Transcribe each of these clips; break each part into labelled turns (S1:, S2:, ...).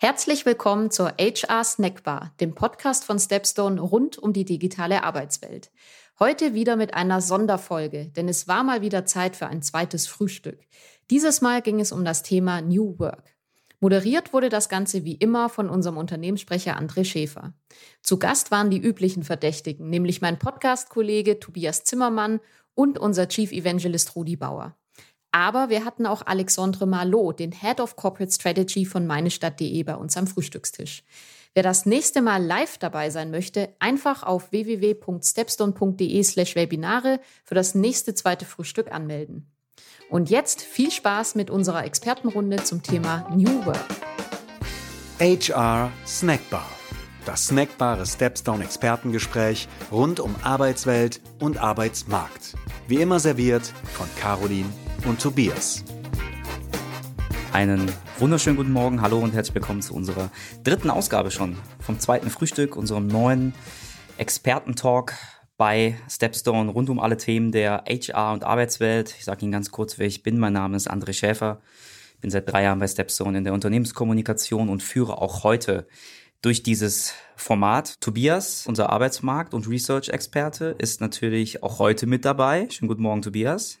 S1: Herzlich willkommen zur HR Snackbar, dem Podcast von Stepstone rund um die digitale Arbeitswelt. Heute wieder mit einer Sonderfolge, denn es war mal wieder Zeit für ein zweites Frühstück. Dieses Mal ging es um das Thema New Work. Moderiert wurde das Ganze wie immer von unserem Unternehmenssprecher André Schäfer. Zu Gast waren die üblichen Verdächtigen, nämlich mein Podcast-Kollege Tobias Zimmermann und unser Chief Evangelist Rudi Bauer. Aber wir hatten auch Alexandre Marlot, den Head of Corporate Strategy von meinestadt.de bei uns am Frühstückstisch. Wer das nächste Mal live dabei sein möchte, einfach auf www.stepstone.de slash Webinare für das nächste zweite Frühstück anmelden. Und jetzt viel Spaß mit unserer Expertenrunde zum Thema New Work.
S2: HR Snackbar. Das snackbare Stepstone Expertengespräch rund um Arbeitswelt und Arbeitsmarkt. Wie immer serviert von Caroline und Tobias.
S3: Einen wunderschönen guten Morgen, hallo und herzlich willkommen zu unserer dritten Ausgabe schon vom zweiten Frühstück, unserem neuen Expertentalk bei Stepstone rund um alle Themen der HR und Arbeitswelt. Ich sage Ihnen ganz kurz, wer ich bin. Mein Name ist André Schäfer. Ich bin seit drei Jahren bei Stepstone in der Unternehmenskommunikation und führe auch heute durch dieses Format. Tobias, unser Arbeitsmarkt- und Research-Experte, ist natürlich auch heute mit dabei. Schönen guten Morgen, Tobias.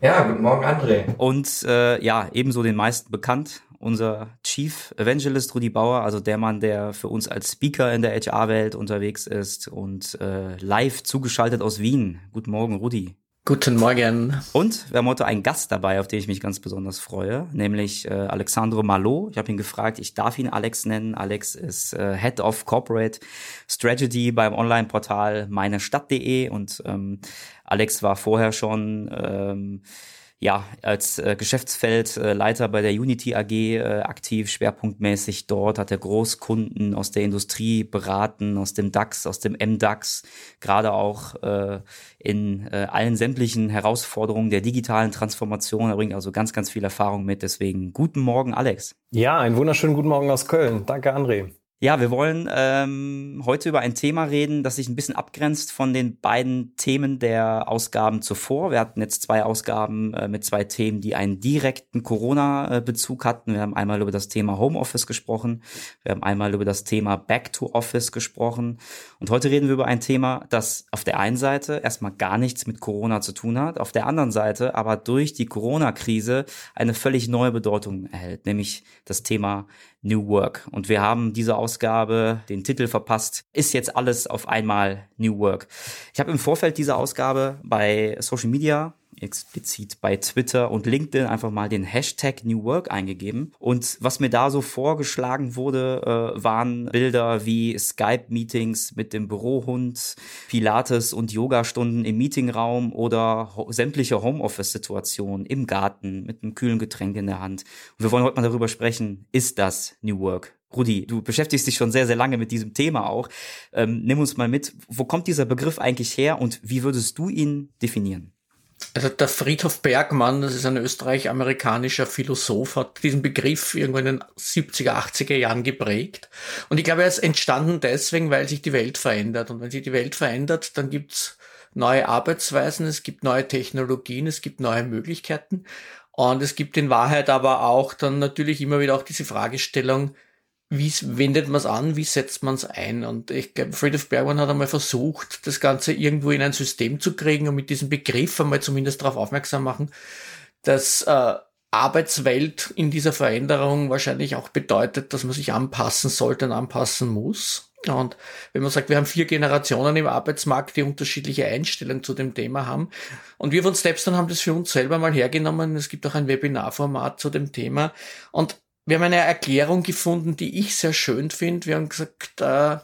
S4: Ja, guten Morgen, André.
S3: Und äh, ja, ebenso den meisten bekannt, unser Chief Evangelist Rudi Bauer, also der Mann, der für uns als Speaker in der HR-Welt unterwegs ist und äh, live zugeschaltet aus Wien. Guten Morgen, Rudi.
S4: Guten Morgen.
S3: Und wir haben heute einen Gast dabei, auf den ich mich ganz besonders freue, nämlich äh, Alexandro Malo. Ich habe ihn gefragt, ich darf ihn Alex nennen. Alex ist äh, Head of Corporate Strategy beim Online-Portal meinestadt.de und ähm, Alex war vorher schon ähm, ja, als äh, Geschäftsfeldleiter bei der Unity AG äh, aktiv, schwerpunktmäßig dort, hat er Großkunden aus der Industrie beraten, aus dem DAX, aus dem MDAX, gerade auch äh, in äh, allen sämtlichen Herausforderungen der digitalen Transformation. Er bringt also ganz, ganz viel Erfahrung mit. Deswegen guten Morgen, Alex.
S5: Ja, einen wunderschönen guten Morgen aus Köln. Danke, André.
S3: Ja, wir wollen ähm, heute über ein Thema reden, das sich ein bisschen abgrenzt von den beiden Themen der Ausgaben zuvor. Wir hatten jetzt zwei Ausgaben äh, mit zwei Themen, die einen direkten Corona-Bezug hatten. Wir haben einmal über das Thema Homeoffice gesprochen, wir haben einmal über das Thema Back to Office gesprochen und heute reden wir über ein Thema, das auf der einen Seite erstmal gar nichts mit Corona zu tun hat, auf der anderen Seite aber durch die Corona-Krise eine völlig neue Bedeutung erhält, nämlich das Thema New Work. Und wir haben diese Ausgabe den Titel verpasst, ist jetzt alles auf einmal New Work. Ich habe im Vorfeld dieser Ausgabe bei Social Media explizit bei Twitter und LinkedIn einfach mal den Hashtag New Work eingegeben. Und was mir da so vorgeschlagen wurde, äh, waren Bilder wie Skype-Meetings mit dem Bürohund, Pilates und Yoga-Stunden im Meetingraum oder ho sämtliche Homeoffice-Situationen im Garten mit einem kühlen Getränk in der Hand. Und wir wollen heute mal darüber sprechen, ist das New Work? Rudi, du beschäftigst dich schon sehr, sehr lange mit diesem Thema auch. Ähm, nimm uns mal mit, wo kommt dieser Begriff eigentlich her und wie würdest du ihn definieren?
S4: Also der Friedhof Bergmann, das ist ein österreich-amerikanischer Philosoph, hat diesen Begriff irgendwo in den 70er, 80er Jahren geprägt. Und ich glaube, er ist entstanden deswegen, weil sich die Welt verändert. Und wenn sich die Welt verändert, dann gibt's neue Arbeitsweisen, es gibt neue Technologien, es gibt neue Möglichkeiten. Und es gibt in Wahrheit aber auch dann natürlich immer wieder auch diese Fragestellung, wie wendet man es an, wie setzt man es ein? Und ich glaube, Friedrich Bergmann hat einmal versucht, das Ganze irgendwo in ein System zu kriegen und mit diesem Begriff einmal zumindest darauf aufmerksam machen, dass äh, Arbeitswelt in dieser Veränderung wahrscheinlich auch bedeutet, dass man sich anpassen sollte und anpassen muss. Und wenn man sagt, wir haben vier Generationen im Arbeitsmarkt, die unterschiedliche Einstellungen zu dem Thema haben. Und wir von Stepstone haben das für uns selber mal hergenommen. Es gibt auch ein Webinarformat zu dem Thema. Und wir haben eine Erklärung gefunden, die ich sehr schön finde. Wir haben gesagt, äh,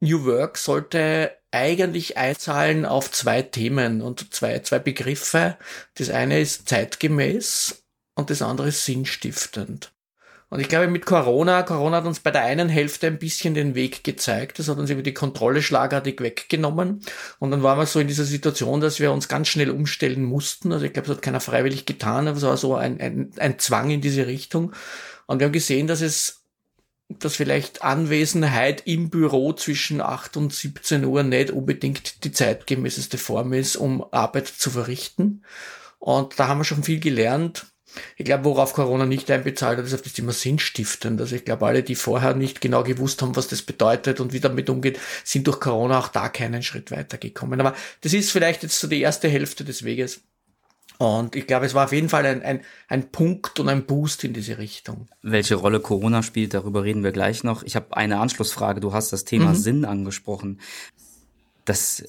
S4: New Work sollte eigentlich einzahlen auf zwei Themen und zwei, zwei Begriffe. Das eine ist zeitgemäß und das andere ist sinnstiftend. Und ich glaube, mit Corona, Corona hat uns bei der einen Hälfte ein bisschen den Weg gezeigt. Das hat uns über die Kontrolle schlagartig weggenommen. Und dann waren wir so in dieser Situation, dass wir uns ganz schnell umstellen mussten. Also ich glaube, das hat keiner freiwillig getan, aber es war so ein, ein, ein Zwang in diese Richtung. Und wir haben gesehen, dass es dass vielleicht Anwesenheit im Büro zwischen 8 und 17 Uhr nicht unbedingt die zeitgemäßeste Form ist, um Arbeit zu verrichten. Und da haben wir schon viel gelernt Ich glaube, worauf Corona nicht einbezahlt hat, ist auf das Thema Sinnstiftend. Also ich glaube, alle, die vorher nicht genau gewusst haben, was das bedeutet und wie damit umgeht, sind durch Corona auch da keinen Schritt weitergekommen. Aber das ist vielleicht jetzt so die erste Hälfte des Weges. Und ich glaube, es war auf jeden Fall ein, ein, ein Punkt und ein Boost in diese Richtung.
S3: Welche Rolle Corona spielt, darüber reden wir gleich noch. Ich habe eine Anschlussfrage. Du hast das Thema mhm. Sinn angesprochen. Das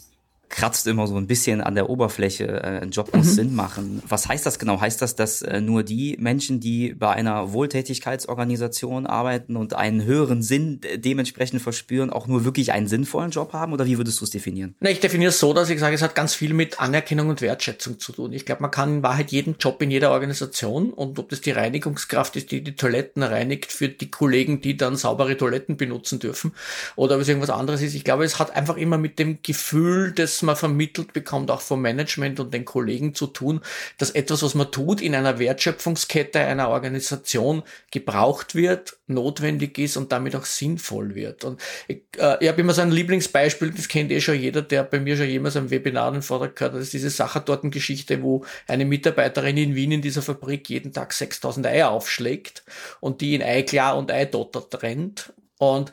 S3: kratzt immer so ein bisschen an der Oberfläche. Äh, ein Job muss mhm. Sinn machen. Was heißt das genau? Heißt das, dass äh, nur die Menschen, die bei einer Wohltätigkeitsorganisation arbeiten und einen höheren Sinn dementsprechend verspüren, auch nur wirklich einen sinnvollen Job haben? Oder wie würdest du es definieren?
S4: Na, ich definiere es so, dass ich sage, es hat ganz viel mit Anerkennung und Wertschätzung zu tun. Ich glaube, man kann in Wahrheit jeden Job in jeder Organisation und ob das die Reinigungskraft ist, die die Toiletten reinigt für die Kollegen, die dann saubere Toiletten benutzen dürfen oder ob es irgendwas anderes ist. Ich glaube, es hat einfach immer mit dem Gefühl des man vermittelt bekommt, auch vom Management und den Kollegen zu tun, dass etwas, was man tut, in einer Wertschöpfungskette einer Organisation gebraucht wird, notwendig ist und damit auch sinnvoll wird. Und ich, äh, ich habe immer so ein Lieblingsbeispiel, das kennt eh schon jeder, der bei mir schon jemals am Webinar einen Vortrag gehört hat, das ist diese Sachertorten-Geschichte, wo eine Mitarbeiterin in Wien in dieser Fabrik jeden Tag 6000 Eier aufschlägt und die in Eiklar und Eidotter trennt. Und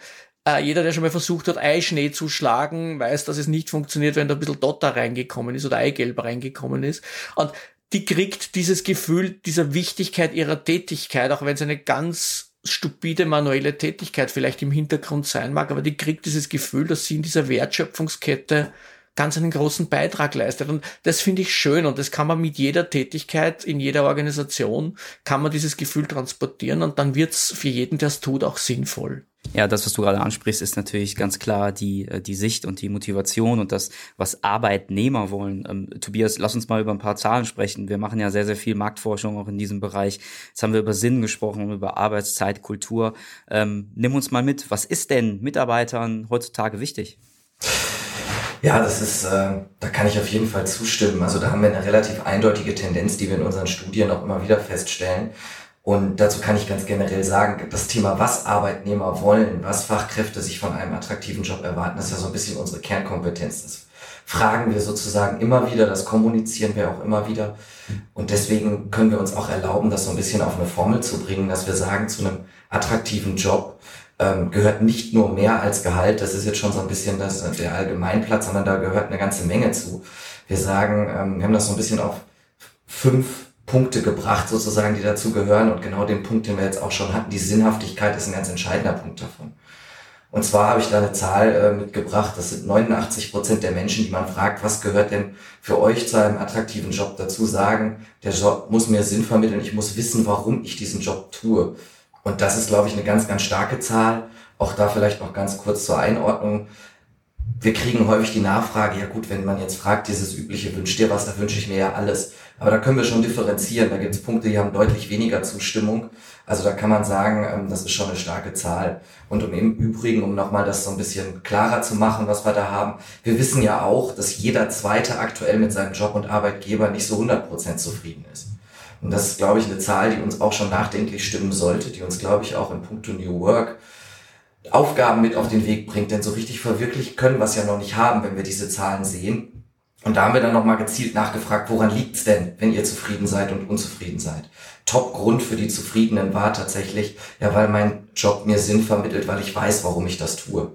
S4: äh, jeder, der schon mal versucht hat, Eischnee zu schlagen, weiß, dass es nicht funktioniert, wenn da ein bisschen Dotter reingekommen ist oder Eigelb reingekommen ist. Und die kriegt dieses Gefühl dieser Wichtigkeit ihrer Tätigkeit, auch wenn es eine ganz stupide manuelle Tätigkeit vielleicht im Hintergrund sein mag, aber die kriegt dieses Gefühl, dass sie in dieser Wertschöpfungskette ganz einen großen Beitrag leistet. Und das finde ich schön und das kann man mit jeder Tätigkeit in jeder Organisation, kann man dieses Gefühl transportieren und dann wird es für jeden, der es tut, auch sinnvoll.
S3: Ja, das, was du gerade ansprichst, ist natürlich ganz klar die, äh, die Sicht und die Motivation und das, was Arbeitnehmer wollen. Ähm, Tobias, lass uns mal über ein paar Zahlen sprechen. Wir machen ja sehr, sehr viel Marktforschung auch in diesem Bereich. Jetzt haben wir über Sinn gesprochen, über Arbeitszeit, Kultur. Ähm, nimm uns mal mit. Was ist denn Mitarbeitern heutzutage wichtig?
S6: Ja, das ist, äh, da kann ich auf jeden Fall zustimmen. Also da haben wir eine relativ eindeutige Tendenz, die wir in unseren Studien auch immer wieder feststellen. Und dazu kann ich ganz generell sagen, das Thema, was Arbeitnehmer wollen, was Fachkräfte sich von einem attraktiven Job erwarten, ist ja so ein bisschen unsere Kernkompetenz. Das fragen wir sozusagen immer wieder, das kommunizieren wir auch immer wieder. Und deswegen können wir uns auch erlauben, das so ein bisschen auf eine Formel zu bringen, dass wir sagen, zu einem attraktiven Job ähm, gehört nicht nur mehr als Gehalt, das ist jetzt schon so ein bisschen das, der Allgemeinplatz, sondern da gehört eine ganze Menge zu. Wir sagen, ähm, wir haben das so ein bisschen auf fünf Punkte gebracht, sozusagen, die dazu gehören. Und genau den Punkt, den wir jetzt auch schon hatten, die Sinnhaftigkeit ist ein ganz entscheidender Punkt davon. Und zwar habe ich da eine Zahl äh, mitgebracht, das sind 89 Prozent der Menschen, die man fragt, was gehört denn für euch zu einem attraktiven Job dazu, sagen, der Job muss mir Sinn vermitteln, ich muss wissen, warum ich diesen Job tue. Und das ist, glaube ich, eine ganz, ganz starke Zahl. Auch da vielleicht noch ganz kurz zur Einordnung. Wir kriegen häufig die Nachfrage, ja gut, wenn man jetzt fragt, dieses übliche, wünscht dir was, da wünsche ich mir ja alles. Aber da können wir schon differenzieren. Da gibt es Punkte, die haben deutlich weniger Zustimmung. Also da kann man sagen, ähm, das ist schon eine starke Zahl. Und um im Übrigen, um nochmal das so ein bisschen klarer zu machen, was wir da haben, wir wissen ja auch, dass jeder Zweite aktuell mit seinem Job und Arbeitgeber nicht so 100% zufrieden ist. Und das ist, glaube ich, eine Zahl, die uns auch schon nachdenklich stimmen sollte, die uns, glaube ich, auch in puncto New Work Aufgaben mit auf den Weg bringt. Denn so richtig verwirklichen können wir es ja noch nicht haben, wenn wir diese Zahlen sehen. Und da haben wir dann nochmal gezielt nachgefragt, woran liegt's denn, wenn ihr zufrieden seid und unzufrieden seid? Top-Grund für die Zufriedenen war tatsächlich, ja, weil mein Job mir Sinn vermittelt, weil ich weiß, warum ich das tue.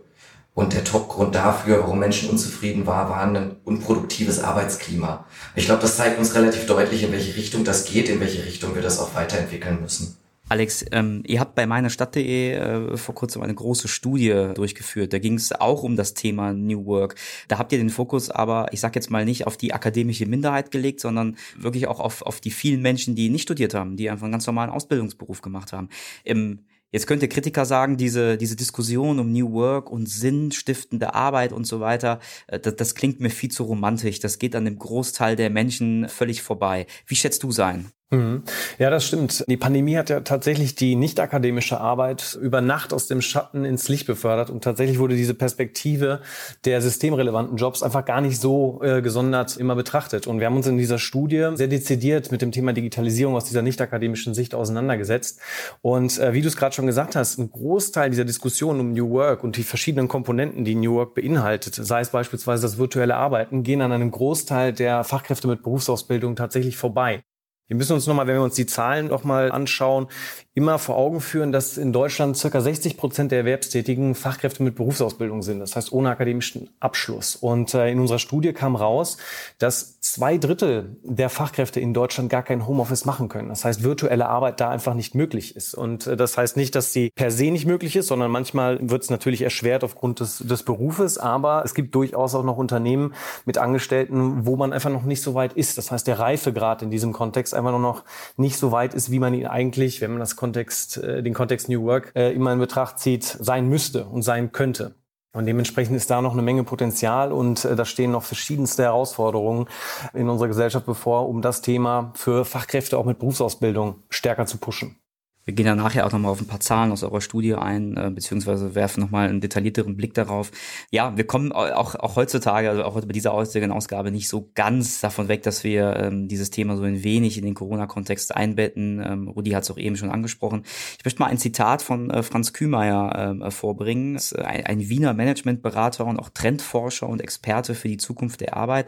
S6: Und der Top-Grund dafür, warum Menschen unzufrieden waren, war ein unproduktives Arbeitsklima. Ich glaube, das zeigt uns relativ deutlich, in welche Richtung das geht, in welche Richtung wir das auch weiterentwickeln müssen.
S3: Alex, ähm, ihr habt bei meiner Stadt.de äh, vor kurzem eine große Studie durchgeführt. Da ging es auch um das Thema New Work. Da habt ihr den Fokus aber, ich sag jetzt mal nicht auf die akademische Minderheit gelegt, sondern wirklich auch auf, auf die vielen Menschen, die nicht studiert haben, die einfach einen ganz normalen Ausbildungsberuf gemacht haben. Im Jetzt könnte Kritiker sagen, diese, diese Diskussion um New Work und sinnstiftende Arbeit und so weiter, äh, das, das klingt mir viel zu romantisch. Das geht an dem Großteil der Menschen völlig vorbei. Wie schätzt du sein?
S5: Mhm. Ja, das stimmt. Die Pandemie hat ja tatsächlich die nicht akademische Arbeit über Nacht aus dem Schatten ins Licht befördert und tatsächlich wurde diese Perspektive der systemrelevanten Jobs einfach gar nicht so äh, gesondert immer betrachtet. Und wir haben uns in dieser Studie sehr dezidiert mit dem Thema Digitalisierung aus dieser nicht akademischen Sicht auseinandergesetzt. Und äh, wie du es gerade schon gesagt hast, ein Großteil dieser Diskussion um New Work und die verschiedenen Komponenten, die New Work beinhaltet, sei es beispielsweise das virtuelle Arbeiten, gehen an einem Großteil der Fachkräfte mit Berufsausbildung tatsächlich vorbei. Wir müssen uns nochmal, wenn wir uns die Zahlen nochmal anschauen, immer vor Augen führen, dass in Deutschland circa 60 Prozent der Erwerbstätigen Fachkräfte mit Berufsausbildung sind, das heißt ohne akademischen Abschluss. Und äh, in unserer Studie kam raus, dass zwei Drittel der Fachkräfte in Deutschland gar kein Homeoffice machen können. Das heißt, virtuelle Arbeit da einfach nicht möglich ist. Und äh, das heißt nicht, dass sie per se nicht möglich ist, sondern manchmal wird es natürlich erschwert aufgrund des, des Berufes. Aber es gibt durchaus auch noch Unternehmen mit Angestellten, wo man einfach noch nicht so weit ist. Das heißt, der Reifegrad in diesem Kontext einfach nur noch nicht so weit ist, wie man ihn eigentlich, wenn man das Kontext, äh, den Kontext New Work äh, immer in Betracht zieht, sein müsste und sein könnte. Und dementsprechend ist da noch eine Menge Potenzial und äh, da stehen noch verschiedenste Herausforderungen in unserer Gesellschaft bevor, um das Thema für Fachkräfte auch mit Berufsausbildung stärker zu pushen.
S3: Wir gehen dann nachher auch nochmal auf ein paar Zahlen aus eurer Studie ein, äh, beziehungsweise werfen nochmal einen detaillierteren Blick darauf. Ja, wir kommen auch, auch heutzutage, also auch bei dieser heutigen Ausgabe, nicht so ganz davon weg, dass wir ähm, dieses Thema so ein wenig in den Corona-Kontext einbetten. Ähm, Rudi hat es auch eben schon angesprochen. Ich möchte mal ein Zitat von äh, Franz Kühmeier äh, vorbringen. Ist ein, ein Wiener Managementberater und auch Trendforscher und Experte für die Zukunft der Arbeit.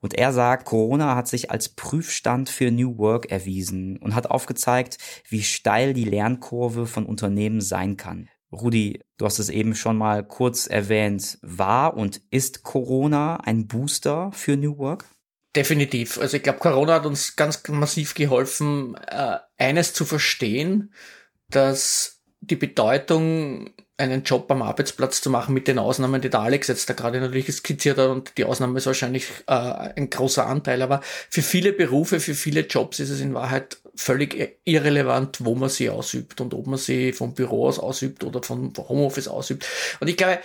S3: Und er sagt, Corona hat sich als Prüfstand für New Work erwiesen und hat aufgezeigt, wie steil die Lernkurve von Unternehmen sein kann. Rudi, du hast es eben schon mal kurz erwähnt. War und ist Corona ein Booster für New Work?
S4: Definitiv. Also ich glaube, Corona hat uns ganz massiv geholfen, äh, eines zu verstehen, dass die Bedeutung einen Job am Arbeitsplatz zu machen mit den Ausnahmen, die der Alex jetzt da gerade natürlich skizziert hat und die Ausnahme ist wahrscheinlich äh, ein großer Anteil, aber für viele Berufe, für viele Jobs ist es in Wahrheit völlig irrelevant, wo man sie ausübt und ob man sie vom Büro aus ausübt oder vom Homeoffice ausübt. Und ich glaube,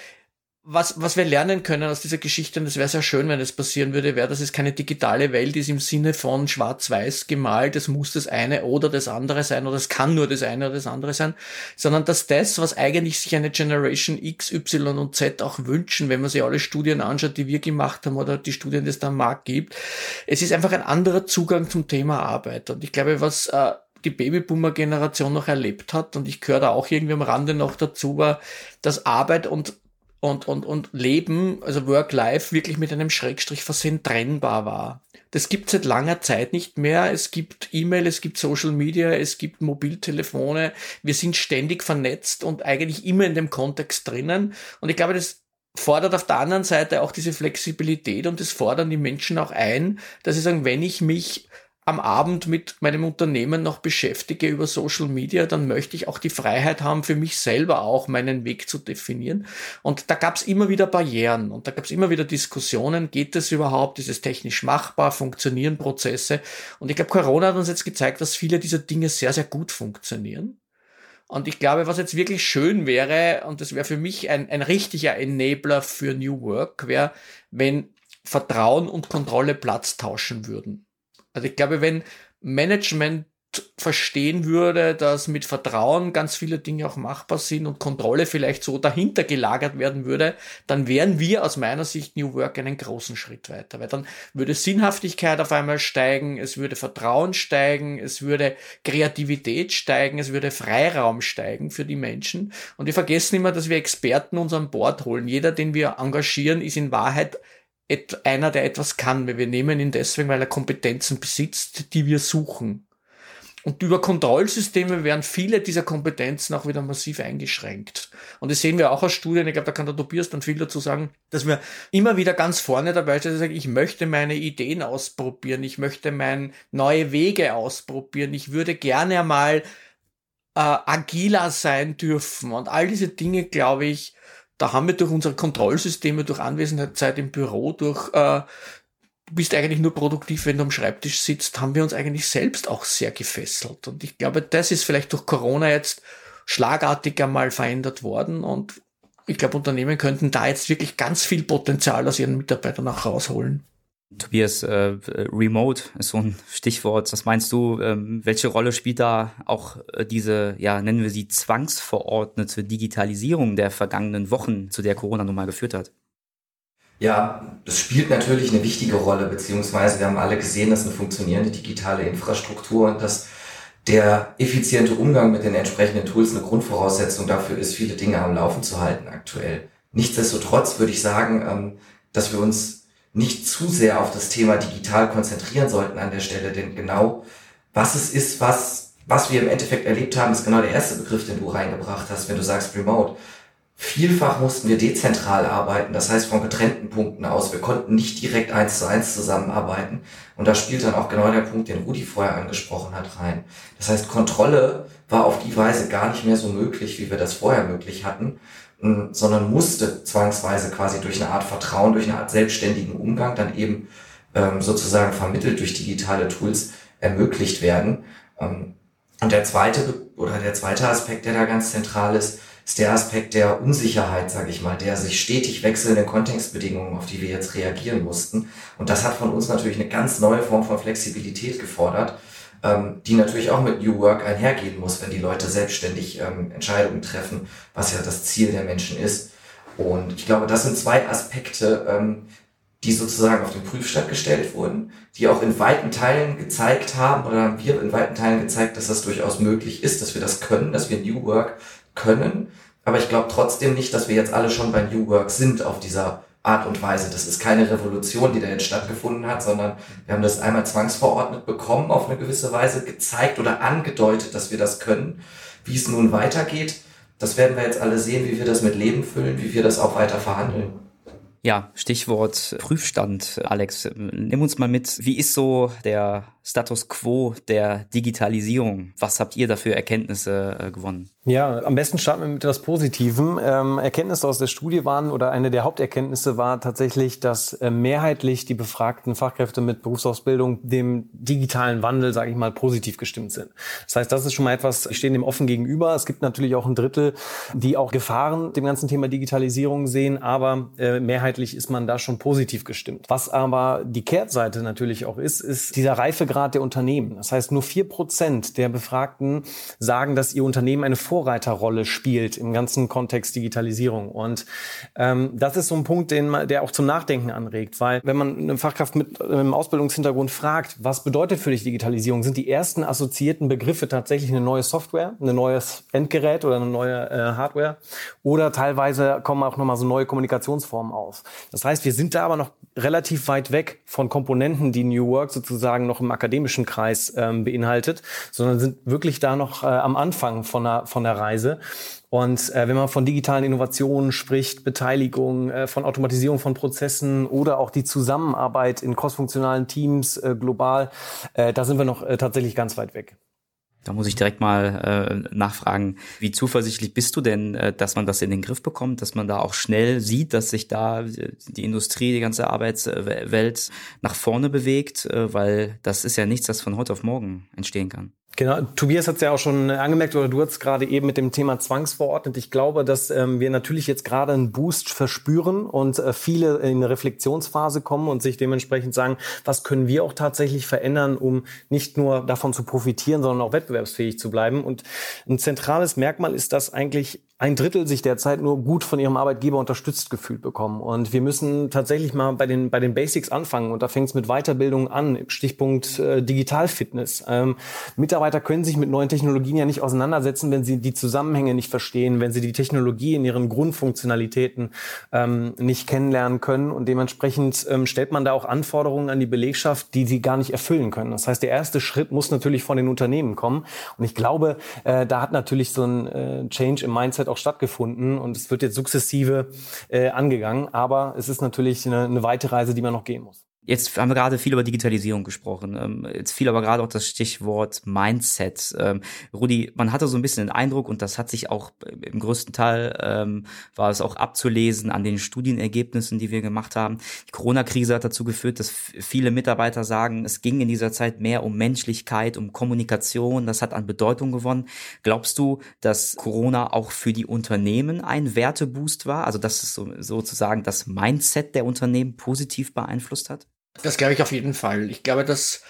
S4: was, was wir lernen können aus dieser Geschichte, und es wäre sehr schön, wenn es passieren würde, wäre, dass es keine digitale Welt ist im Sinne von schwarz-weiß gemalt, es muss das eine oder das andere sein oder es kann nur das eine oder das andere sein, sondern dass das, was eigentlich sich eine Generation X, Y und Z auch wünschen, wenn man sich alle Studien anschaut, die wir gemacht haben oder die Studien, die es da am Markt gibt, es ist einfach ein anderer Zugang zum Thema Arbeit. Und ich glaube, was äh, die Babyboomer-Generation noch erlebt hat, und ich gehöre da auch irgendwie am Rande noch dazu, war, dass Arbeit und und, und, und Leben, also Work-Life, wirklich mit einem Schrägstrich versehen trennbar war. Das gibt seit langer Zeit nicht mehr. Es gibt E-Mail, es gibt Social Media, es gibt Mobiltelefone. Wir sind ständig vernetzt und eigentlich immer in dem Kontext drinnen. Und ich glaube, das fordert auf der anderen Seite auch diese Flexibilität und das fordern die Menschen auch ein, dass sie sagen, wenn ich mich am Abend mit meinem Unternehmen noch beschäftige über Social Media, dann möchte ich auch die Freiheit haben, für mich selber auch meinen Weg zu definieren. Und da gab es immer wieder Barrieren und da gab es immer wieder Diskussionen, geht es überhaupt, ist es technisch machbar, funktionieren Prozesse? Und ich glaube, Corona hat uns jetzt gezeigt, dass viele dieser Dinge sehr, sehr gut funktionieren. Und ich glaube, was jetzt wirklich schön wäre, und das wäre für mich ein, ein richtiger Enabler für New Work, wäre, wenn Vertrauen und Kontrolle Platz tauschen würden. Also ich glaube, wenn Management verstehen würde, dass mit Vertrauen ganz viele Dinge auch machbar sind und Kontrolle vielleicht so dahinter gelagert werden würde, dann wären wir aus meiner Sicht New Work einen großen Schritt weiter, weil dann würde Sinnhaftigkeit auf einmal steigen, es würde Vertrauen steigen, es würde Kreativität steigen, es würde Freiraum steigen für die Menschen und wir vergessen immer, dass wir Experten uns an Bord holen. Jeder, den wir engagieren, ist in Wahrheit einer, der etwas kann. Wir nehmen ihn deswegen, weil er Kompetenzen besitzt, die wir suchen. Und über Kontrollsysteme werden viele dieser Kompetenzen auch wieder massiv eingeschränkt. Und das sehen wir auch aus Studien, ich glaube, da kann der Tobias dann viel dazu sagen, dass wir immer wieder ganz vorne dabei sind, sagen, ich möchte meine Ideen ausprobieren, ich möchte meine neue Wege ausprobieren, ich würde gerne mal äh, agiler sein dürfen. Und all diese Dinge, glaube ich, da haben wir durch unsere Kontrollsysteme, durch Anwesenheitszeit im Büro, durch äh, du bist eigentlich nur produktiv, wenn du am Schreibtisch sitzt, haben wir uns eigentlich selbst auch sehr gefesselt. Und ich glaube, das ist vielleicht durch Corona jetzt schlagartig einmal verändert worden. Und ich glaube, Unternehmen könnten da jetzt wirklich ganz viel Potenzial aus ihren Mitarbeitern auch rausholen.
S3: Tobias, äh, Remote ist so ein Stichwort. Was meinst du, ähm, welche Rolle spielt da auch äh, diese, ja, nennen wir sie zwangsverordnete Digitalisierung der vergangenen Wochen, zu der Corona nun mal geführt hat?
S6: Ja, das spielt natürlich eine wichtige Rolle, beziehungsweise wir haben alle gesehen, dass eine funktionierende digitale Infrastruktur und dass der effiziente Umgang mit den entsprechenden Tools eine Grundvoraussetzung dafür ist, viele Dinge am Laufen zu halten aktuell. Nichtsdestotrotz würde ich sagen, ähm, dass wir uns nicht zu sehr auf das Thema digital konzentrieren sollten an der Stelle, denn genau was es ist, was, was wir im Endeffekt erlebt haben, ist genau der erste Begriff, den du reingebracht hast, wenn du sagst Remote. Vielfach mussten wir dezentral arbeiten, das heißt von getrennten Punkten aus. Wir konnten nicht direkt eins zu eins zusammenarbeiten. Und da spielt dann auch genau der Punkt, den Rudi vorher angesprochen hat, rein. Das heißt, Kontrolle war auf die Weise gar nicht mehr so möglich, wie wir das vorher möglich hatten, sondern musste zwangsweise quasi durch eine Art Vertrauen, durch eine Art selbstständigen Umgang dann eben ähm, sozusagen vermittelt durch digitale Tools ermöglicht werden. Ähm, und der zweite oder der zweite Aspekt, der da ganz zentral ist, ist der Aspekt der Unsicherheit, sage ich mal, der sich stetig wechselnden Kontextbedingungen, auf die wir jetzt reagieren mussten. Und das hat von uns natürlich eine ganz neue Form von Flexibilität gefordert, ähm, die natürlich auch mit New Work einhergehen muss, wenn die Leute selbstständig ähm, Entscheidungen treffen, was ja das Ziel der Menschen ist. Und ich glaube, das sind zwei Aspekte, ähm, die sozusagen auf den Prüfstand gestellt wurden, die auch in weiten Teilen gezeigt haben, oder haben wir in weiten Teilen gezeigt, dass das durchaus möglich ist, dass wir das können, dass wir New Work können. Aber ich glaube trotzdem nicht, dass wir jetzt alle schon bei New Work sind auf dieser Art und Weise. Das ist keine Revolution, die da jetzt stattgefunden hat, sondern wir haben das einmal zwangsverordnet bekommen, auf eine gewisse Weise gezeigt oder angedeutet, dass wir das können. Wie es nun weitergeht, das werden wir jetzt alle sehen, wie wir das mit Leben füllen, wie wir das auch weiter verhandeln.
S3: Ja, Stichwort Prüfstand, Alex. Nimm uns mal mit. Wie ist so der Status quo der Digitalisierung? Was habt ihr dafür Erkenntnisse äh, gewonnen?
S5: Ja, am besten starten wir mit etwas Positivem. Ähm, Erkenntnisse aus der Studie waren oder eine der Haupterkenntnisse war tatsächlich, dass äh, mehrheitlich die befragten Fachkräfte mit Berufsausbildung dem digitalen Wandel, sage ich mal, positiv gestimmt sind. Das heißt, das ist schon mal etwas, die stehen dem offen gegenüber. Es gibt natürlich auch ein Drittel, die auch Gefahren dem ganzen Thema Digitalisierung sehen, aber äh, mehrheitlich ist man da schon positiv gestimmt. Was aber die Kehrtseite natürlich auch ist, ist dieser Reifegrad der Unternehmen. Das heißt, nur vier Prozent der Befragten sagen, dass ihr Unternehmen eine Vor Vorreiterrolle spielt im ganzen Kontext Digitalisierung. Und ähm, das ist so ein Punkt, den der auch zum Nachdenken anregt, weil wenn man eine Fachkraft mit einem Ausbildungshintergrund fragt, was bedeutet für dich Digitalisierung, sind die ersten assoziierten Begriffe tatsächlich eine neue Software, ein neues Endgerät oder eine neue äh, Hardware oder teilweise kommen auch nochmal so neue Kommunikationsformen auf. Das heißt, wir sind da aber noch relativ weit weg von Komponenten, die New Work sozusagen noch im akademischen Kreis ähm, beinhaltet, sondern sind wirklich da noch äh, am Anfang von einer, von einer Reise. Und äh, wenn man von digitalen Innovationen spricht, Beteiligung, äh, von Automatisierung von Prozessen oder auch die Zusammenarbeit in crossfunktionalen Teams äh, global, äh, da sind wir noch äh, tatsächlich ganz weit weg.
S3: Da muss ich direkt mal äh, nachfragen, wie zuversichtlich bist du denn, äh, dass man das in den Griff bekommt, dass man da auch schnell sieht, dass sich da äh, die Industrie, die ganze Arbeitswelt nach vorne bewegt, äh, weil das ist ja nichts, das von heute auf morgen entstehen kann.
S5: Genau, Tobias hat es ja auch schon angemerkt, oder du hast gerade eben mit dem Thema zwangsverordnet. Ich glaube, dass ähm, wir natürlich jetzt gerade einen Boost verspüren und äh, viele in eine Reflexionsphase kommen und sich dementsprechend sagen, was können wir auch tatsächlich verändern, um nicht nur davon zu profitieren, sondern auch wettbewerbsfähig zu bleiben. Und ein zentrales Merkmal ist, dass eigentlich ein Drittel sich derzeit nur gut von ihrem Arbeitgeber unterstützt gefühlt bekommen. Und wir müssen tatsächlich mal bei den, bei den Basics anfangen. Und da fängt es mit Weiterbildung an. Stichpunkt äh, Digitalfitness. Ähm, Mitarbeiter können sich mit neuen Technologien ja nicht auseinandersetzen, wenn sie die Zusammenhänge nicht verstehen, wenn sie die Technologie in ihren Grundfunktionalitäten ähm, nicht kennenlernen können. Und dementsprechend ähm, stellt man da auch Anforderungen an die Belegschaft, die sie gar nicht erfüllen können. Das heißt, der erste Schritt muss natürlich von den Unternehmen kommen. Und ich glaube, äh, da hat natürlich so ein äh, Change im Mindset Zeit auch stattgefunden und es wird jetzt sukzessive äh, angegangen. Aber es ist natürlich eine, eine weite Reise, die man noch gehen muss.
S3: Jetzt haben wir gerade viel über Digitalisierung gesprochen. Ähm, jetzt fiel aber gerade auch das Stichwort Mindset. Ähm, Rudi, man hatte so ein bisschen den Eindruck, und das hat sich auch im größten Teil, ähm, war es auch abzulesen an den Studienergebnissen, die wir gemacht haben. Die Corona-Krise hat dazu geführt, dass viele Mitarbeiter sagen, es ging in dieser Zeit mehr um Menschlichkeit, um Kommunikation. Das hat an Bedeutung gewonnen. Glaubst du, dass Corona auch für die Unternehmen ein Werteboost war? Also, dass es so, sozusagen das Mindset der Unternehmen positiv beeinflusst hat?
S4: Das glaube ich auf jeden Fall. Ich glaube, dass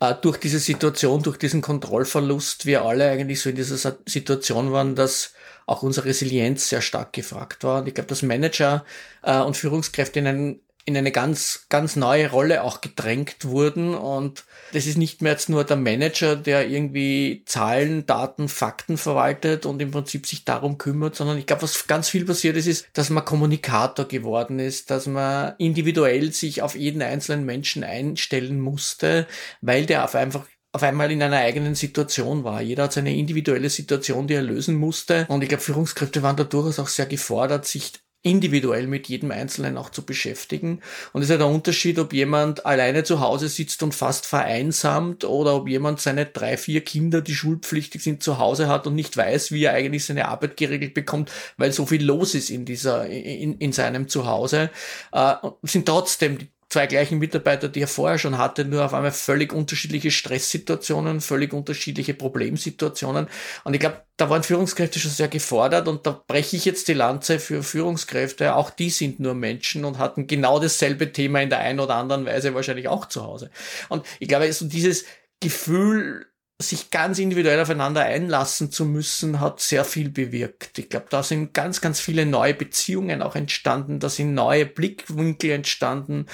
S4: äh, durch diese Situation, durch diesen Kontrollverlust, wir alle eigentlich so in dieser Situation waren, dass auch unsere Resilienz sehr stark gefragt war. Und ich glaube, dass Manager äh, und Führungskräfte in einen in eine ganz, ganz neue Rolle auch gedrängt wurden. Und das ist nicht mehr jetzt nur der Manager, der irgendwie Zahlen, Daten, Fakten verwaltet und im Prinzip sich darum kümmert, sondern ich glaube, was ganz viel passiert ist, ist, dass man Kommunikator geworden ist, dass man individuell sich auf jeden einzelnen Menschen einstellen musste, weil der auf einfach auf einmal in einer eigenen Situation war. Jeder hat seine individuelle Situation, die er lösen musste. Und ich glaube, Führungskräfte waren da durchaus auch sehr gefordert, sich individuell mit jedem Einzelnen auch zu beschäftigen. Und es ist ja der Unterschied, ob jemand alleine zu Hause sitzt und fast vereinsamt oder ob jemand seine drei, vier Kinder, die schulpflichtig sind, zu Hause hat und nicht weiß, wie er eigentlich seine Arbeit geregelt bekommt, weil so viel los ist in dieser, in, in seinem Zuhause, äh, sind trotzdem die zwei gleichen Mitarbeiter, die er vorher schon hatte, nur auf einmal völlig unterschiedliche Stresssituationen, völlig unterschiedliche Problemsituationen. Und ich glaube, da waren Führungskräfte schon sehr gefordert und da breche ich jetzt die Lanze für Führungskräfte. Auch die sind nur Menschen und hatten genau dasselbe Thema in der einen oder anderen Weise wahrscheinlich auch zu Hause. Und ich glaube, so dieses Gefühl, sich ganz individuell aufeinander einlassen zu müssen, hat sehr viel bewirkt. Ich glaube, da sind ganz, ganz viele neue Beziehungen auch entstanden, da sind neue Blickwinkel entstanden.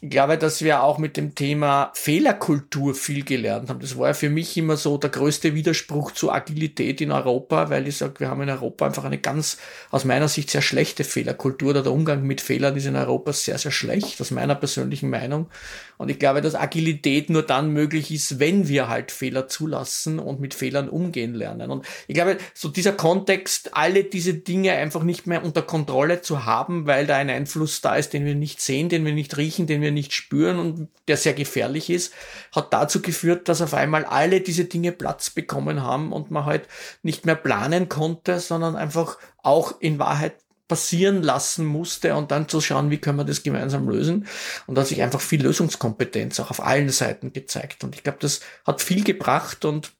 S4: Ich glaube, dass wir auch mit dem Thema Fehlerkultur viel gelernt haben. Das war ja für mich immer so der größte Widerspruch zur Agilität in Europa, weil ich sage, wir haben in Europa einfach eine ganz, aus meiner Sicht, sehr schlechte Fehlerkultur. Oder der Umgang mit Fehlern ist in Europa sehr, sehr schlecht, aus meiner persönlichen Meinung. Und ich glaube, dass Agilität nur dann möglich ist, wenn wir halt Fehler zulassen und mit Fehlern umgehen lernen. Und ich glaube, so dieser Kontext, alle diese Dinge einfach nicht mehr unter Kontrolle zu haben, weil da ein Einfluss da ist, den wir nicht sehen, den wir nicht riechen, den wir wir nicht spüren und der sehr gefährlich ist, hat dazu geführt, dass auf einmal alle diese Dinge Platz bekommen haben und man halt nicht mehr planen konnte, sondern einfach auch in Wahrheit passieren lassen musste und dann zu schauen, wie können wir das gemeinsam lösen. Und da hat sich einfach viel Lösungskompetenz auch auf allen Seiten gezeigt. Und ich glaube, das hat viel gebracht und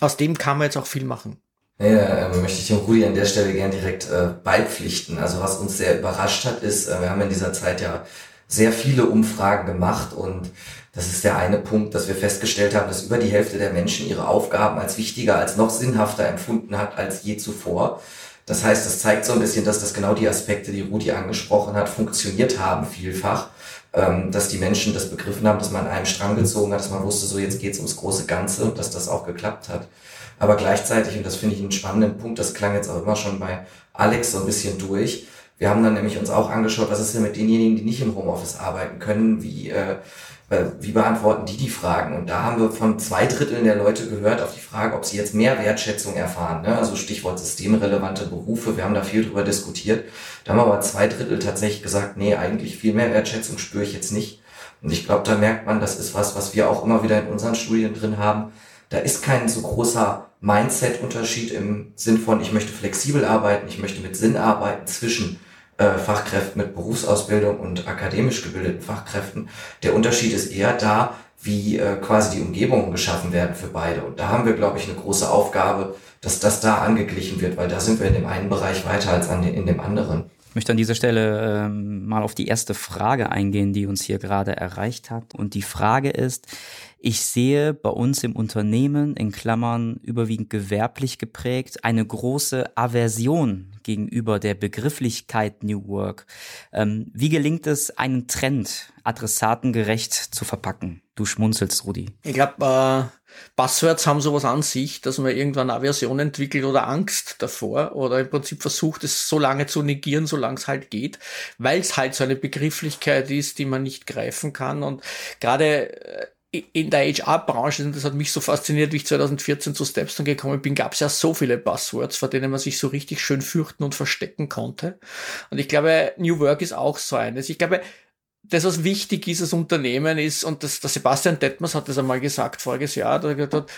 S4: aus dem kann man jetzt auch viel machen.
S6: Ja, ähm, möchte ich dem Rudi an der Stelle gern direkt äh, beipflichten. Also was uns sehr überrascht hat, ist, äh, wir haben in dieser Zeit ja sehr viele Umfragen gemacht und das ist der eine Punkt, dass wir festgestellt haben, dass über die Hälfte der Menschen ihre Aufgaben als wichtiger, als noch sinnhafter empfunden hat als je zuvor. Das heißt, das zeigt so ein bisschen, dass das genau die Aspekte, die Rudi angesprochen hat, funktioniert haben vielfach, ähm, dass die Menschen das begriffen haben, dass man einen Strang gezogen hat, dass man wusste, so jetzt geht's ums große Ganze und dass das auch geklappt hat. Aber gleichzeitig, und das finde ich einen spannenden Punkt, das klang jetzt auch immer schon bei Alex so ein bisschen durch, wir haben dann nämlich uns auch angeschaut, was ist denn mit denjenigen, die nicht im Homeoffice arbeiten können, wie, äh, wie beantworten die die Fragen? Und da haben wir von zwei Dritteln der Leute gehört auf die Frage, ob sie jetzt mehr Wertschätzung erfahren. Ne? Also Stichwort systemrelevante Berufe, wir haben da viel drüber diskutiert. Da haben aber zwei Drittel tatsächlich gesagt, nee, eigentlich viel mehr Wertschätzung spüre ich jetzt nicht. Und ich glaube, da merkt man, das ist was, was wir auch immer wieder in unseren Studien drin haben. Da ist kein so großer Mindset-Unterschied im Sinn von, ich möchte flexibel arbeiten, ich möchte mit Sinn arbeiten zwischen äh, Fachkräften mit Berufsausbildung und akademisch gebildeten Fachkräften. Der Unterschied ist eher da, wie äh, quasi die Umgebungen geschaffen werden für beide. Und da haben wir, glaube ich, eine große Aufgabe, dass das da angeglichen wird, weil da sind wir in dem einen Bereich weiter als an den, in dem anderen.
S3: Ich möchte an dieser Stelle ähm, mal auf die erste Frage eingehen, die uns hier gerade erreicht hat. Und die Frage ist, ich sehe bei uns im Unternehmen, in Klammern überwiegend gewerblich geprägt, eine große Aversion gegenüber der Begrifflichkeit New Work. Ähm, wie gelingt es, einen Trend adressatengerecht zu verpacken? Du schmunzelst, Rudi.
S4: Ich glaube, äh, Passwords haben sowas an sich, dass man irgendwann Aversion entwickelt oder Angst davor oder im Prinzip versucht, es so lange zu negieren, solange es halt geht, weil es halt so eine Begrifflichkeit ist, die man nicht greifen kann. Und gerade äh, in der HR-Branche, das hat mich so fasziniert, wie ich 2014 zu Stepstone gekommen bin, gab es ja so viele Buzzwords, vor denen man sich so richtig schön fürchten und verstecken konnte. Und ich glaube, New Work ist auch so eines. Ich glaube, das, was wichtig ist als Unternehmen, ist, und das, der Sebastian Detmers hat das einmal gesagt voriges Jahr, da gesagt hat,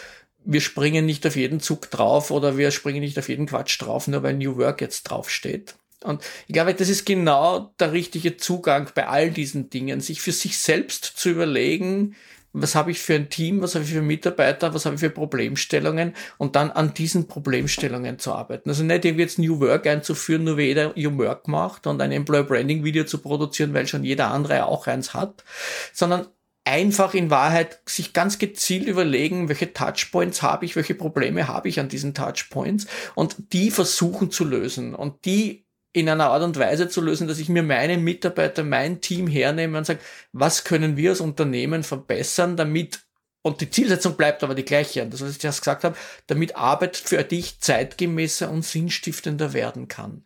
S4: wir springen nicht auf jeden Zug drauf oder wir springen nicht auf jeden Quatsch drauf, nur weil New Work jetzt draufsteht. Und ich glaube, das ist genau der richtige Zugang bei all diesen Dingen, sich für sich selbst zu überlegen, was habe ich für ein Team, was habe ich für Mitarbeiter, was habe ich für Problemstellungen und dann an diesen Problemstellungen zu arbeiten. Also nicht irgendwie jetzt New Work einzuführen, nur wie jeder New Work macht und ein Employer Branding Video zu produzieren, weil schon jeder andere auch eins hat, sondern einfach in Wahrheit sich ganz gezielt überlegen, welche Touchpoints habe ich, welche Probleme habe ich an diesen Touchpoints und die versuchen zu lösen und die in einer Art und Weise zu lösen, dass ich mir meinen Mitarbeiter, mein Team hernehme und sage, was können wir als Unternehmen verbessern, damit, und die Zielsetzung bleibt aber die gleiche, das, was ich erst gesagt habe, damit Arbeit für dich zeitgemäßer und sinnstiftender werden kann.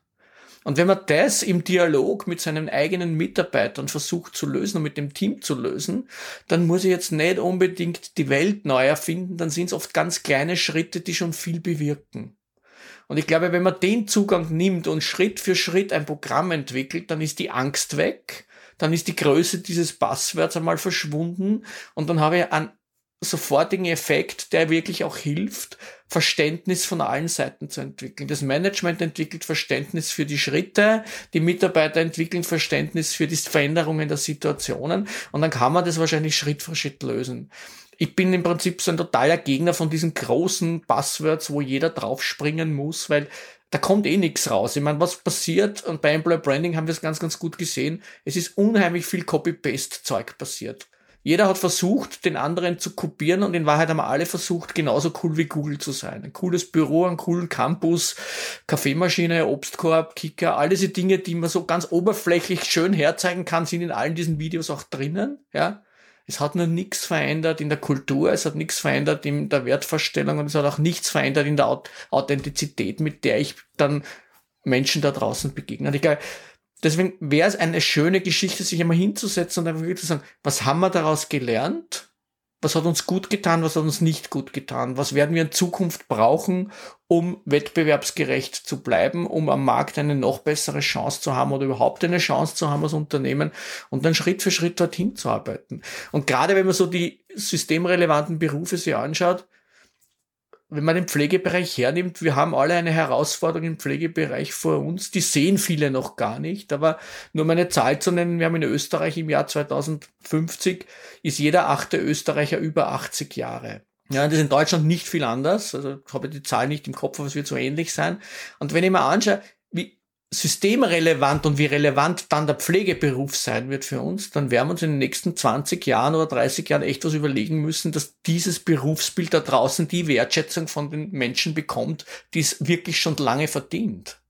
S4: Und wenn man das im Dialog mit seinen eigenen Mitarbeitern versucht zu lösen und mit dem Team zu lösen, dann muss ich jetzt nicht unbedingt die Welt neu erfinden, dann sind es oft ganz kleine Schritte, die schon viel bewirken. Und ich glaube, wenn man den Zugang nimmt und Schritt für Schritt ein Programm entwickelt, dann ist die Angst weg, dann ist die Größe dieses Passworts einmal verschwunden und dann habe ich einen sofortigen Effekt, der wirklich auch hilft, Verständnis von allen Seiten zu entwickeln. Das Management entwickelt Verständnis für die Schritte, die Mitarbeiter entwickeln Verständnis für die Veränderungen der Situationen und dann kann man das wahrscheinlich Schritt für Schritt lösen. Ich bin im Prinzip so ein totaler Gegner von diesen großen Passwords, wo jeder draufspringen muss, weil da kommt eh nichts raus. Ich meine, was passiert, und bei Employer Branding haben wir es ganz, ganz gut gesehen, es ist unheimlich viel Copy-Paste-Zeug passiert. Jeder hat versucht, den anderen zu kopieren und in Wahrheit haben alle versucht, genauso cool wie Google zu sein. Ein cooles Büro, einen coolen Campus, Kaffeemaschine, Obstkorb, Kicker, all diese Dinge, die man so ganz oberflächlich schön herzeigen kann, sind in allen diesen Videos auch drinnen, ja. Es hat nur nichts verändert in der Kultur, es hat nichts verändert in der Wertvorstellung und es hat auch nichts verändert in der Authentizität, mit der ich dann Menschen da draußen begegne. Und ich glaube, Deswegen wäre es eine schöne Geschichte, sich einmal hinzusetzen und einfach wirklich zu sagen, was haben wir daraus gelernt? Was hat uns gut getan? Was hat uns nicht gut getan? Was werden wir in Zukunft brauchen, um wettbewerbsgerecht zu bleiben, um am Markt eine noch bessere Chance zu haben oder überhaupt eine Chance zu haben als Unternehmen und dann Schritt für Schritt dorthin zu arbeiten. Und gerade wenn man so die systemrelevanten Berufe sich anschaut, wenn man den Pflegebereich hernimmt, wir haben alle eine Herausforderung im Pflegebereich vor uns, die sehen viele noch gar nicht, aber nur meine Zahl zu nennen, wir haben in Österreich im Jahr 2050 ist jeder achte Österreicher über 80 Jahre. Ja, das ist in Deutschland nicht viel anders, also ich habe die Zahl nicht im Kopf, aber es wird so ähnlich sein. Und wenn ich mir anschaue, systemrelevant und wie relevant dann der Pflegeberuf sein wird für uns, dann werden wir uns in den nächsten 20 Jahren oder 30 Jahren echt was überlegen müssen, dass dieses Berufsbild da draußen die Wertschätzung von den Menschen bekommt, die es wirklich schon lange verdient.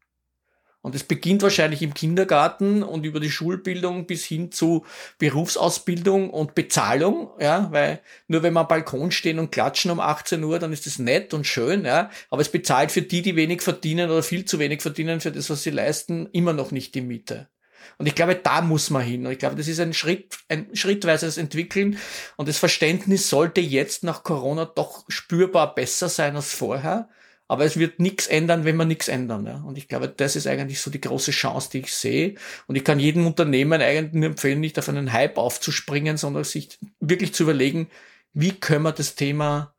S4: Und es beginnt wahrscheinlich im Kindergarten und über die Schulbildung bis hin zu Berufsausbildung und Bezahlung, ja, weil nur wenn wir am Balkon stehen und klatschen um 18 Uhr, dann ist das nett und schön, ja, aber es bezahlt für die, die wenig verdienen oder viel zu wenig verdienen für das, was sie leisten, immer noch nicht die Miete. Und ich glaube, da muss man hin. Und ich glaube, das ist ein Schritt, ein schrittweises Entwickeln. Und das Verständnis sollte jetzt nach Corona doch spürbar besser sein als vorher. Aber es wird nichts ändern, wenn wir nichts ändern. Ja? Und ich glaube, das ist eigentlich so die große Chance, die ich sehe. Und ich kann jedem Unternehmen eigentlich nur empfehlen, nicht auf einen Hype aufzuspringen, sondern sich wirklich zu überlegen, wie können wir das Thema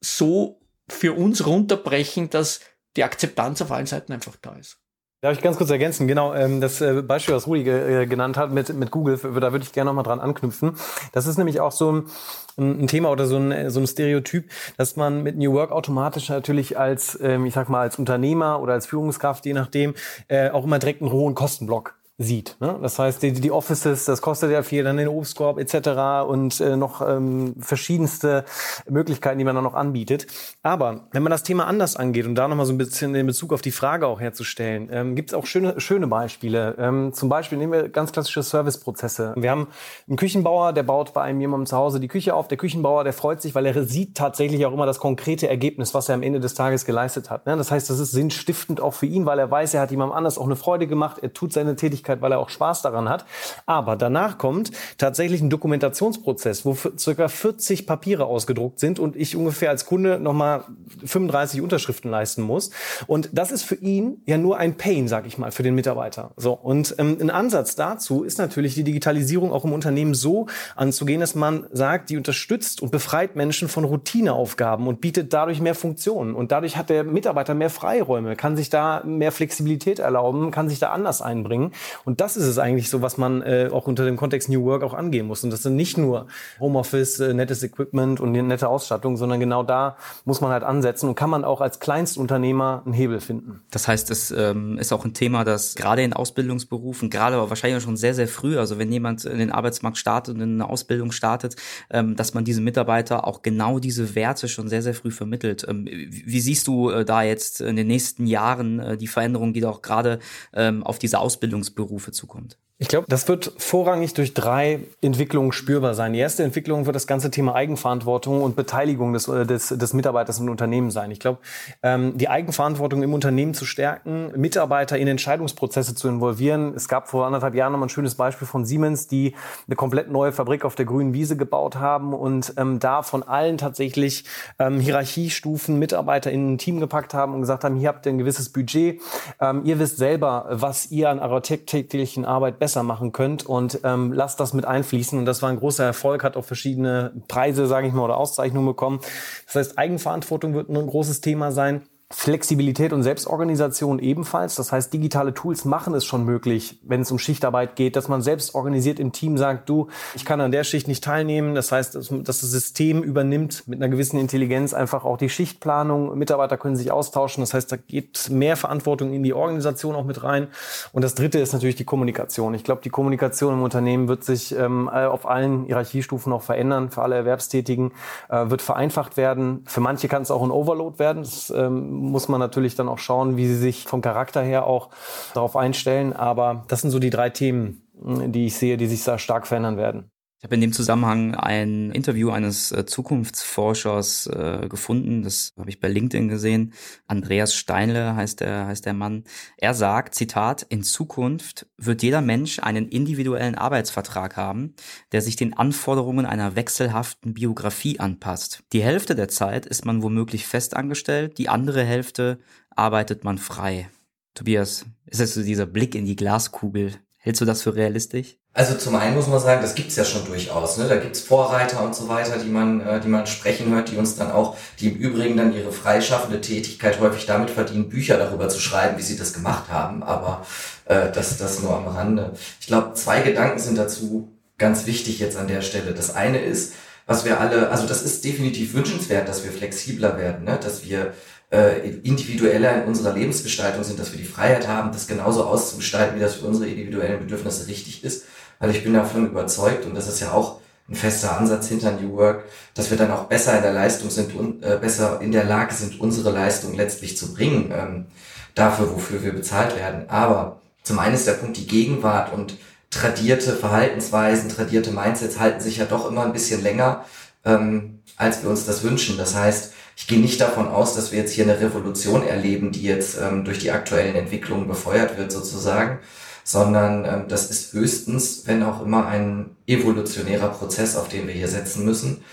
S4: so für uns runterbrechen, dass die Akzeptanz auf allen Seiten einfach da ist.
S5: Darf ich ganz kurz ergänzen? Genau, ähm, das äh, Beispiel, was Rudi äh, genannt hat mit, mit Google, da würde ich gerne nochmal dran anknüpfen. Das ist nämlich auch so ein, ein Thema oder so ein, so ein Stereotyp, dass man mit New Work automatisch natürlich als, ähm, ich sag mal, als Unternehmer oder als Führungskraft, je nachdem, äh, auch immer direkt einen hohen Kostenblock sieht. Ne? Das heißt, die, die Offices, das kostet ja viel, dann den Obstkorb etc. und äh, noch ähm, verschiedenste Möglichkeiten, die man dann noch anbietet. Aber wenn man das Thema anders angeht und da nochmal so ein bisschen in Bezug auf die Frage auch herzustellen, ähm, gibt es auch schöne, schöne Beispiele. Ähm, zum Beispiel nehmen wir ganz klassische Serviceprozesse. Wir haben einen Küchenbauer, der baut bei einem jemandem zu Hause die Küche auf. Der Küchenbauer, der freut sich, weil er sieht tatsächlich auch immer das konkrete Ergebnis, was er am Ende des Tages geleistet hat. Ne? Das heißt, das ist sinnstiftend auch für ihn, weil er weiß, er hat jemandem anders auch eine Freude gemacht, er tut seine Tätigkeit Tätigkeit, weil er auch Spaß daran hat. Aber danach kommt tatsächlich ein Dokumentationsprozess, wo circa 40 Papiere ausgedruckt sind und ich ungefähr als Kunde nochmal 35 Unterschriften leisten muss. Und das ist für ihn ja nur ein Pain, sag ich mal, für den Mitarbeiter. So. Und ähm, ein Ansatz dazu ist natürlich die Digitalisierung auch im Unternehmen so anzugehen, dass man sagt, die unterstützt und befreit Menschen von Routineaufgaben und bietet dadurch mehr Funktionen. Und dadurch hat der Mitarbeiter mehr Freiräume, kann sich da mehr Flexibilität erlauben, kann sich da anders einbringen. Und das ist es eigentlich so, was man äh, auch unter dem Kontext New Work auch angehen muss. Und das sind nicht nur Homeoffice, äh, nettes Equipment und nette Ausstattung, sondern genau da muss man halt ansetzen und kann man auch als Kleinstunternehmer einen Hebel finden.
S3: Das heißt, es ähm, ist auch ein Thema, das gerade in Ausbildungsberufen, gerade aber wahrscheinlich schon sehr, sehr früh, also wenn jemand in den Arbeitsmarkt startet und in eine Ausbildung startet, ähm, dass man diese Mitarbeiter auch genau diese Werte schon sehr, sehr früh vermittelt. Ähm, wie siehst du äh, da jetzt in den nächsten Jahren äh, die Veränderung, die auch gerade ähm, auf diese Ausbildungsberufe Berufe zukommt.
S5: Ich glaube, das wird vorrangig durch drei Entwicklungen spürbar sein. Die erste Entwicklung wird das ganze Thema Eigenverantwortung und Beteiligung des, äh, des, des Mitarbeiters im Unternehmen sein. Ich glaube, ähm, die Eigenverantwortung im Unternehmen zu stärken, Mitarbeiter in Entscheidungsprozesse zu involvieren. Es gab vor anderthalb Jahren noch mal ein schönes Beispiel von Siemens, die eine komplett neue Fabrik auf der grünen Wiese gebaut haben und ähm, da von allen tatsächlich ähm, Hierarchiestufen Mitarbeiter in ein Team gepackt haben und gesagt haben, hier habt ihr ein gewisses Budget. Ähm, ihr wisst selber, was ihr an eurer täglichen Arbeit machen könnt und ähm, lasst das mit einfließen. Und das war ein großer Erfolg, hat auch verschiedene Preise, sage ich mal, oder Auszeichnungen bekommen. Das heißt, Eigenverantwortung wird ein großes Thema sein. Flexibilität und Selbstorganisation ebenfalls. Das heißt, digitale Tools machen es schon möglich, wenn es um Schichtarbeit geht, dass man selbst organisiert im Team sagt, du, ich kann an der Schicht nicht teilnehmen. Das heißt, dass das System übernimmt mit einer gewissen Intelligenz einfach auch die Schichtplanung. Mitarbeiter können sich austauschen. Das heißt, da geht mehr Verantwortung in die Organisation auch mit rein. Und das Dritte ist natürlich die Kommunikation. Ich glaube, die Kommunikation im Unternehmen wird sich ähm, auf allen Hierarchiestufen auch verändern. Für alle Erwerbstätigen äh, wird vereinfacht werden. Für manche kann es auch ein Overload werden. Das, ähm, muss man natürlich dann auch schauen, wie sie sich vom Charakter her auch darauf einstellen. Aber das sind so die drei Themen, die ich sehe, die sich da stark verändern werden.
S3: Ich habe in dem Zusammenhang ein Interview eines äh, Zukunftsforschers äh, gefunden, das habe ich bei LinkedIn gesehen. Andreas Steinle heißt der, heißt der Mann. Er sagt, Zitat, in Zukunft wird jeder Mensch einen individuellen Arbeitsvertrag haben, der sich den Anforderungen einer wechselhaften Biografie anpasst. Die Hälfte der Zeit ist man womöglich festangestellt, die andere Hälfte arbeitet man frei. Tobias, ist das so dieser Blick in die Glaskugel? Hältst du das für realistisch?
S6: Also zum einen muss man sagen, das gibt's ja schon durchaus. Ne? Da gibt's Vorreiter und so weiter, die man, äh, die man sprechen hört, die uns dann auch, die im Übrigen dann ihre freischaffende Tätigkeit häufig damit verdienen, Bücher darüber zu schreiben, wie sie das gemacht haben. Aber äh, das, das nur am Rande. Ich glaube, zwei Gedanken sind dazu ganz wichtig jetzt an der Stelle. Das eine ist, was wir alle, also das ist definitiv wünschenswert, dass wir flexibler werden, ne? dass wir äh, individueller in unserer Lebensgestaltung sind, dass wir die Freiheit haben, das genauso auszugestalten, wie das für unsere individuellen Bedürfnisse richtig ist. Weil ich bin davon überzeugt, und das ist ja auch ein fester Ansatz hinter New Work, dass wir dann auch besser in der Leistung sind und äh, besser in der Lage sind, unsere Leistung letztlich zu bringen, ähm, dafür, wofür wir bezahlt werden. Aber zum einen ist der Punkt die Gegenwart und tradierte Verhaltensweisen, tradierte Mindsets halten sich ja doch immer ein bisschen länger, ähm, als wir uns das wünschen. Das heißt, ich gehe nicht davon aus, dass wir jetzt hier eine Revolution erleben, die jetzt ähm, durch die aktuellen Entwicklungen befeuert wird sozusagen, sondern ähm, das ist höchstens, wenn auch immer, ein evolutionärer Prozess, auf den wir hier setzen müssen.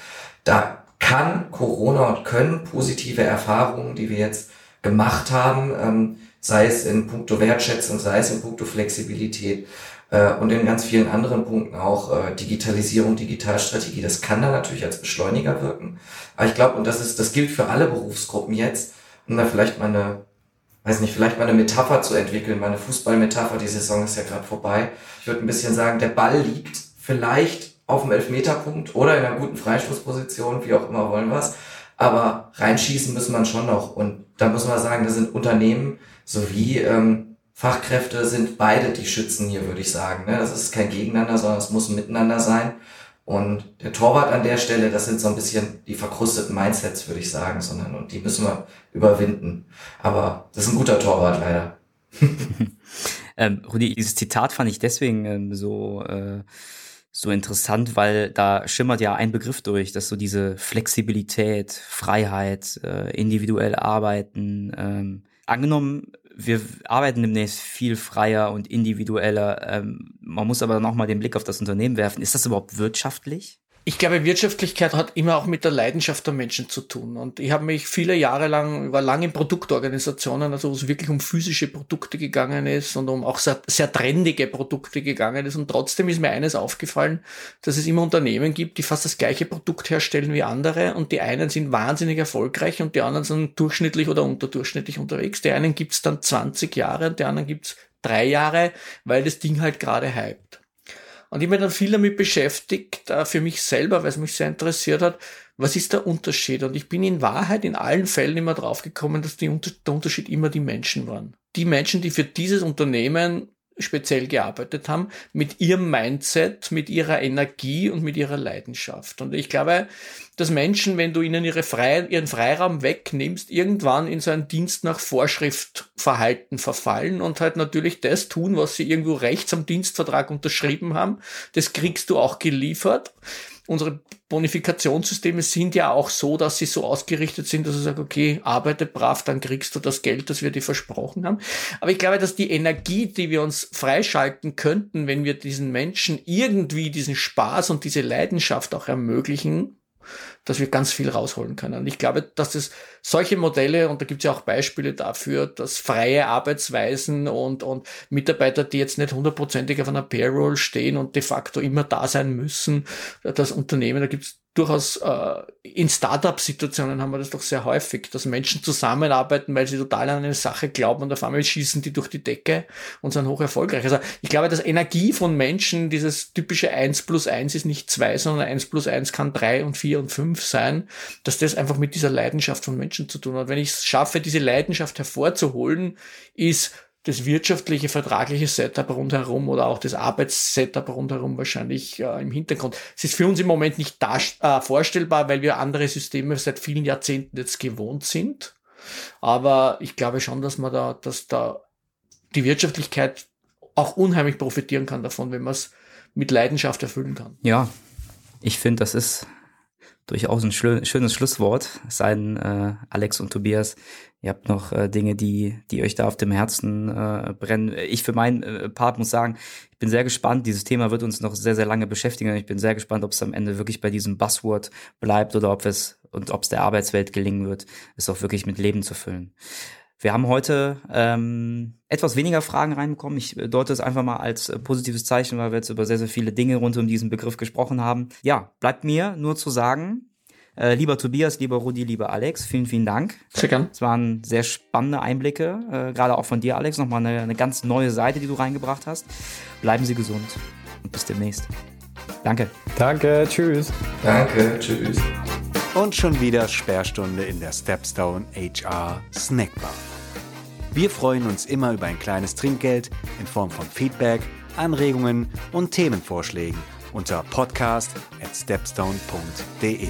S6: Da kann Corona und können positive Erfahrungen, die wir jetzt gemacht haben, ähm, sei es in puncto Wertschätzung, sei es in puncto Flexibilität äh, und in ganz vielen anderen Punkten auch äh, Digitalisierung, Digitalstrategie, das kann da natürlich als Beschleuniger wirken. Aber ich glaube, und das ist, das gilt für alle Berufsgruppen jetzt, um da vielleicht mal eine weiß nicht, vielleicht mal eine Metapher zu entwickeln, meine Fußballmetapher, die Saison ist ja gerade vorbei. Ich würde ein bisschen sagen, der Ball liegt vielleicht auf dem Elfmeterpunkt oder in einer guten Freistoßposition, wie auch immer wollen wir es. Aber reinschießen müssen man schon noch. Und da muss man sagen, da sind Unternehmen sowie ähm, Fachkräfte sind beide die Schützen hier, würde ich sagen. Ne? Das ist kein Gegeneinander, sondern es muss ein Miteinander sein. Und der Torwart an der Stelle, das sind so ein bisschen die verkrusteten Mindsets, würde ich sagen, sondern und die müssen wir überwinden. Aber das ist ein guter Torwart leider.
S3: ähm, Rudi, dieses Zitat fand ich deswegen ähm, so äh, so interessant, weil da schimmert ja ein Begriff durch, dass so diese Flexibilität, Freiheit, äh, individuell arbeiten. Ähm, angenommen, wir arbeiten demnächst viel freier und individueller. Ähm, man muss aber noch mal den Blick auf das Unternehmen werfen. Ist das überhaupt wirtschaftlich?
S4: Ich glaube, Wirtschaftlichkeit hat immer auch mit der Leidenschaft der Menschen zu tun. Und ich habe mich viele Jahre lang, war lange in Produktorganisationen, also wo es wirklich um physische Produkte gegangen ist und um auch sehr, sehr trendige Produkte gegangen ist. Und trotzdem ist mir eines aufgefallen, dass es immer Unternehmen gibt, die fast das gleiche Produkt herstellen wie andere. Und die einen sind wahnsinnig erfolgreich und die anderen sind durchschnittlich oder unterdurchschnittlich unterwegs. Die einen gibt's dann 20 Jahre und die anderen gibt's drei Jahre, weil das Ding halt gerade hypt. Und ich mich dann viel damit beschäftigt, äh, für mich selber, weil es mich sehr interessiert hat, was ist der Unterschied? Und ich bin in Wahrheit in allen Fällen immer draufgekommen, dass die, der Unterschied immer die Menschen waren. Die Menschen, die für dieses Unternehmen speziell gearbeitet haben, mit ihrem Mindset, mit ihrer Energie und mit ihrer Leidenschaft. Und ich glaube, dass Menschen, wenn du ihnen ihre Frei ihren Freiraum wegnimmst, irgendwann in so ein Dienst nach Vorschriftverhalten verfallen und halt natürlich das tun, was sie irgendwo rechts am Dienstvertrag unterschrieben haben. Das kriegst du auch geliefert unsere Bonifikationssysteme sind ja auch so, dass sie so ausgerichtet sind, dass du sagst, okay, arbeite brav, dann kriegst du das Geld, das wir dir versprochen haben. Aber ich glaube, dass die Energie, die wir uns freischalten könnten, wenn wir diesen Menschen irgendwie diesen Spaß und diese Leidenschaft auch ermöglichen, dass wir ganz viel rausholen können. Und ich glaube, dass es solche Modelle, und da gibt es ja auch Beispiele dafür, dass freie Arbeitsweisen und, und Mitarbeiter, die jetzt nicht hundertprozentig auf einer Payroll stehen und de facto immer da sein müssen, das Unternehmen, da gibt es durchaus äh, in Startup-Situationen haben wir das doch sehr häufig, dass Menschen zusammenarbeiten, weil sie total an eine Sache glauben und auf einmal schießen die durch die Decke und sind hoch erfolgreich. Also ich glaube, dass Energie von Menschen, dieses typische eins plus eins ist nicht zwei, sondern eins plus eins kann drei und vier und fünf sein, dass das einfach mit dieser Leidenschaft von Menschen zu tun hat. Wenn ich es schaffe, diese Leidenschaft hervorzuholen, ist das wirtschaftliche, vertragliche Setup rundherum oder auch das Arbeitssetup rundherum wahrscheinlich äh, im Hintergrund. Es ist für uns im Moment nicht äh, vorstellbar, weil wir andere Systeme seit vielen Jahrzehnten jetzt gewohnt sind. Aber ich glaube schon, dass man da, dass da die Wirtschaftlichkeit auch unheimlich profitieren kann davon, wenn man es mit Leidenschaft erfüllen kann.
S3: Ja, ich finde, das ist durchaus ein schönes Schlusswort. Es sei denn, äh, Alex und Tobias, ihr habt noch äh, Dinge, die, die euch da auf dem Herzen äh, brennen. Ich für meinen äh, Part muss sagen, ich bin sehr gespannt. Dieses Thema wird uns noch sehr, sehr lange beschäftigen. Ich bin sehr gespannt, ob es am Ende wirklich bei diesem Buzzword bleibt oder ob es und ob es der Arbeitswelt gelingen wird, es auch wirklich mit Leben zu füllen. Wir haben heute ähm, etwas weniger Fragen reinbekommen. Ich deute es einfach mal als äh, positives Zeichen, weil wir jetzt über sehr, sehr viele Dinge rund um diesen Begriff gesprochen haben. Ja, bleibt mir nur zu sagen, äh, lieber Tobias, lieber Rudi, lieber Alex, vielen, vielen Dank.
S4: Sehr gern.
S3: Es waren sehr spannende Einblicke, äh, gerade auch von dir, Alex, nochmal eine, eine ganz neue Seite, die du reingebracht hast. Bleiben Sie gesund und bis demnächst. Danke.
S5: Danke, tschüss.
S6: Danke, tschüss.
S2: Und schon wieder Sperrstunde in der Stepstone HR Snackbar. Wir freuen uns immer über ein kleines Trinkgeld in Form von Feedback, Anregungen und Themenvorschlägen unter podcast at stepstone.de.